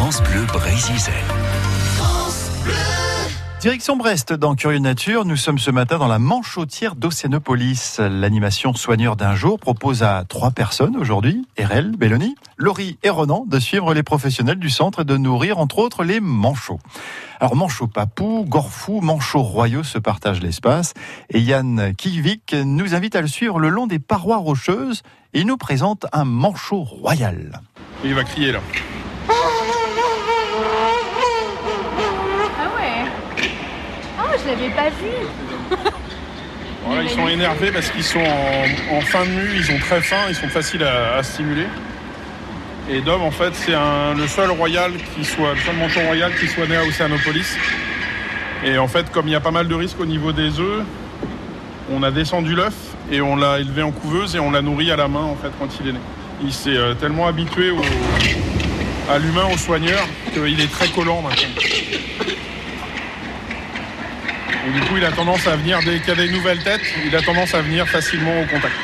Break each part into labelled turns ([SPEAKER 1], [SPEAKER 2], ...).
[SPEAKER 1] France Bleu Brésil.
[SPEAKER 2] Direction Brest, dans Curieux Nature, nous sommes ce matin dans la Manchotière d'Océanopolis. L'animation Soigneur d'un jour propose à trois personnes aujourd'hui, Erel, Belloni, Laurie et Ronan, de suivre les professionnels du centre et de nourrir entre autres les manchots. Alors manchots papou, gorfou, manchots royaux se partagent l'espace et Yann Kivik nous invite à le suivre le long des parois rocheuses et il nous présente un manchot royal.
[SPEAKER 3] Il va crier là.
[SPEAKER 4] Ah ouais
[SPEAKER 3] Ils sont énervés parce qu'ils sont en, fin de mue, ils sont très fins, ils sont faciles à, stimuler. Et Dom, en fait, c'est le seul royal qui soit, le seul manchot royal qui soit né à Océanopolis. Et en fait, comme il y a pas mal de risques au niveau des œufs, on a descendu l'œuf et on l'a élevé en couveuse et on l'a nourri à la main en fait quand il est né. Il s'est euh, tellement habitué à l'humain, au soigneur, qu'il est très collant maintenant. Et du coup, il a tendance à venir, dès qu'il y a des nouvelles têtes, il a tendance à venir facilement au contact.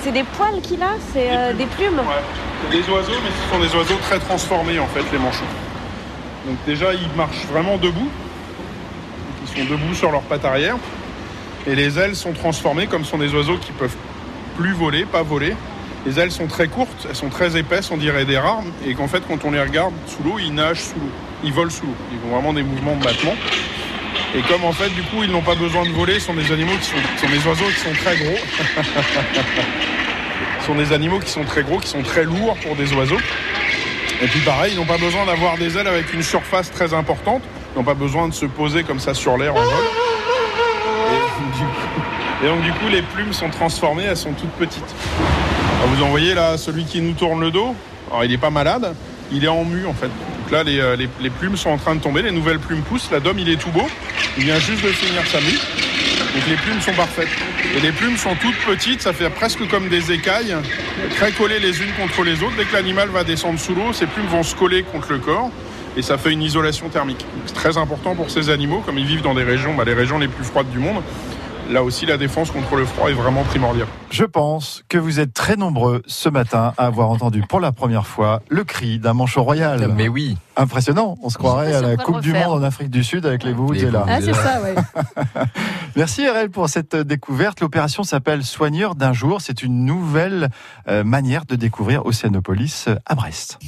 [SPEAKER 4] C'est des poils qu'il a C'est euh, des plumes
[SPEAKER 3] Ouais. C'est des oiseaux, mais ce sont des oiseaux très transformés en fait, les manchots. Donc déjà, ils marchent vraiment debout. Ils sont debout sur leurs pattes arrière. Et les ailes sont transformées comme sont des oiseaux qui peuvent plus voler, pas voler. Les ailes sont très courtes, elles sont très épaisses, on dirait des rares. Et qu'en fait, quand on les regarde sous l'eau, ils nagent sous l'eau. Ils volent sous l'eau. Ils ont vraiment des mouvements de battement. Et comme en fait, du coup, ils n'ont pas besoin de voler, ce sont des animaux qui sont, des oiseaux qui sont très gros. Sont des animaux qui sont très gros, qui sont très lourds pour des oiseaux. Et puis pareil, ils n'ont pas besoin d'avoir des ailes avec une surface très importante. Ils n'ont pas besoin de se poser comme ça sur l'air en vol. Et, donc du coup, les plumes sont transformées, elles sont toutes petites. Alors, vous en voyez là, celui qui nous tourne le dos? Alors il n'est pas malade, il est en mue en fait. Donc là, les, euh, les- plumes sont en train de tomber, les nouvelles plumes poussent. La dôme, il est tout beau. Il vient juste de finir sa mue. Donc les plumes sont parfaites. Et les plumes sont toutes petites, ça fait presque comme des écailles, très collées les unes contre les autres. Dès que l'animal va descendre sous l'eau, ces plumes vont se coller contre le corps et ça fait une isolation thermique. C'est très important pour ces animaux, comme ils vivent dans des régions, bah, les régions les plus froides du monde. Là aussi, la défense contre le froid est vraiment primordiale.
[SPEAKER 2] Je pense que vous êtes très nombreux ce matin à avoir entendu pour la première fois le cri d'un manchot royal.
[SPEAKER 5] Mais oui.
[SPEAKER 2] Impressionnant, on se croirait à la Coupe du. Monde en Afrique du Sud avec les Vuvuzela.
[SPEAKER 5] Ah,
[SPEAKER 4] Ah, c'est ça, ouais.
[SPEAKER 2] Merci RL pour cette découverte. L'opération s'appelle Soigneur d'un jour. C'est une nouvelle euh, manière de découvrir Océanopolis euh, à Brest.